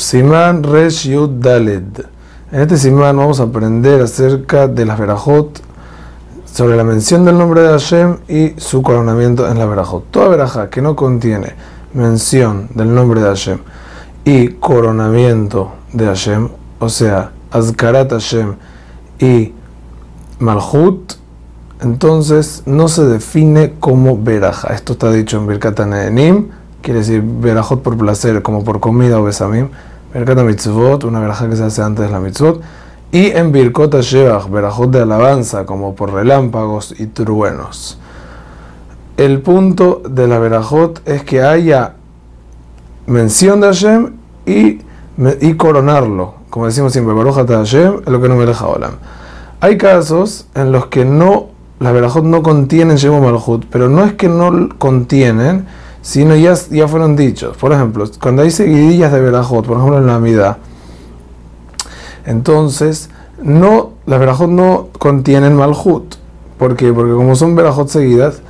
Siman Resh Yud Daled. En este Siman vamos a aprender acerca de las Berajot, sobre la mención del nombre de Hashem y su coronamiento en la Berajot. Toda Berajá que no contiene mención del nombre de Hashem y coronamiento de Hashem, o sea, Azkarat Hashem y Malhut, entonces no se define como Berajá. Esto está dicho en Birkat Nehenim quiere decir verajot por placer, como por comida o besamim, Birkat mitzvot, una verajá que se hace antes de la mitzvot, y en Birkot Shevach, verajot de alabanza, como por relámpagos y truenos. El punto de la verajot es que haya mención de Hashem y, y coronarlo, como decimos siempre, Baruch Hashem, lo que no me deja Olam. Hay casos en los que no, las verajot no contienen Shemo Malhut, pero no es que no contienen, sino ya, ya fueron dichos. Por ejemplo, cuando hay seguidillas de verajot, por ejemplo en la Amida, entonces no, las verajot no contienen malhut. ¿Por qué? Porque como son verajot seguidas,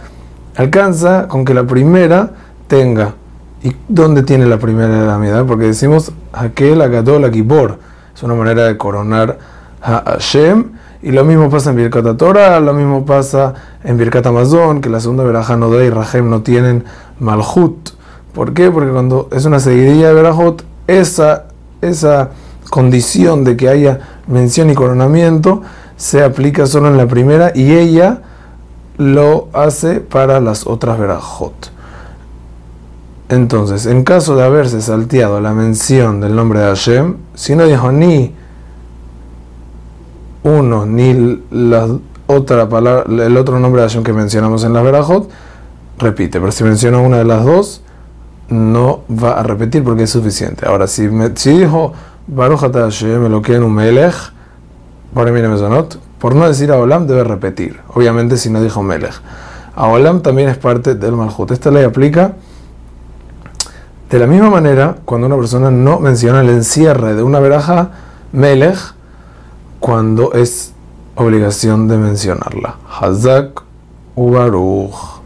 alcanza con que la primera tenga. ¿Y dónde tiene la primera de la Amida? Porque decimos aquel agadol akibor. Es una manera de coronar a Hashem y lo mismo pasa en Birkat Torah, lo mismo pasa en Birkat Amazon, que la segunda veraja no y Rahem no tienen Malhut. ¿Por qué? Porque cuando es una seguidilla de verajot, esa, esa condición de que haya mención y coronamiento se aplica solo en la primera y ella lo hace para las otras verajot. Entonces, en caso de haberse salteado la mención del nombre de Hashem, si no dijo ni uno ni la otra palabra, el otro nombre de Hashem que mencionamos en las Berajot, repite. Pero si menciona una de las dos, no va a repetir porque es suficiente. Ahora, si, me, si dijo Baruch me lo en un Melech, por por no decir a Olam, debe repetir. Obviamente, si no dijo Melech. A Olam también es parte del Malhut. Esta ley aplica de la misma manera cuando una persona no menciona el encierre de una veraja Melech cuando es obligación de mencionarla. Hazak Ubaruch.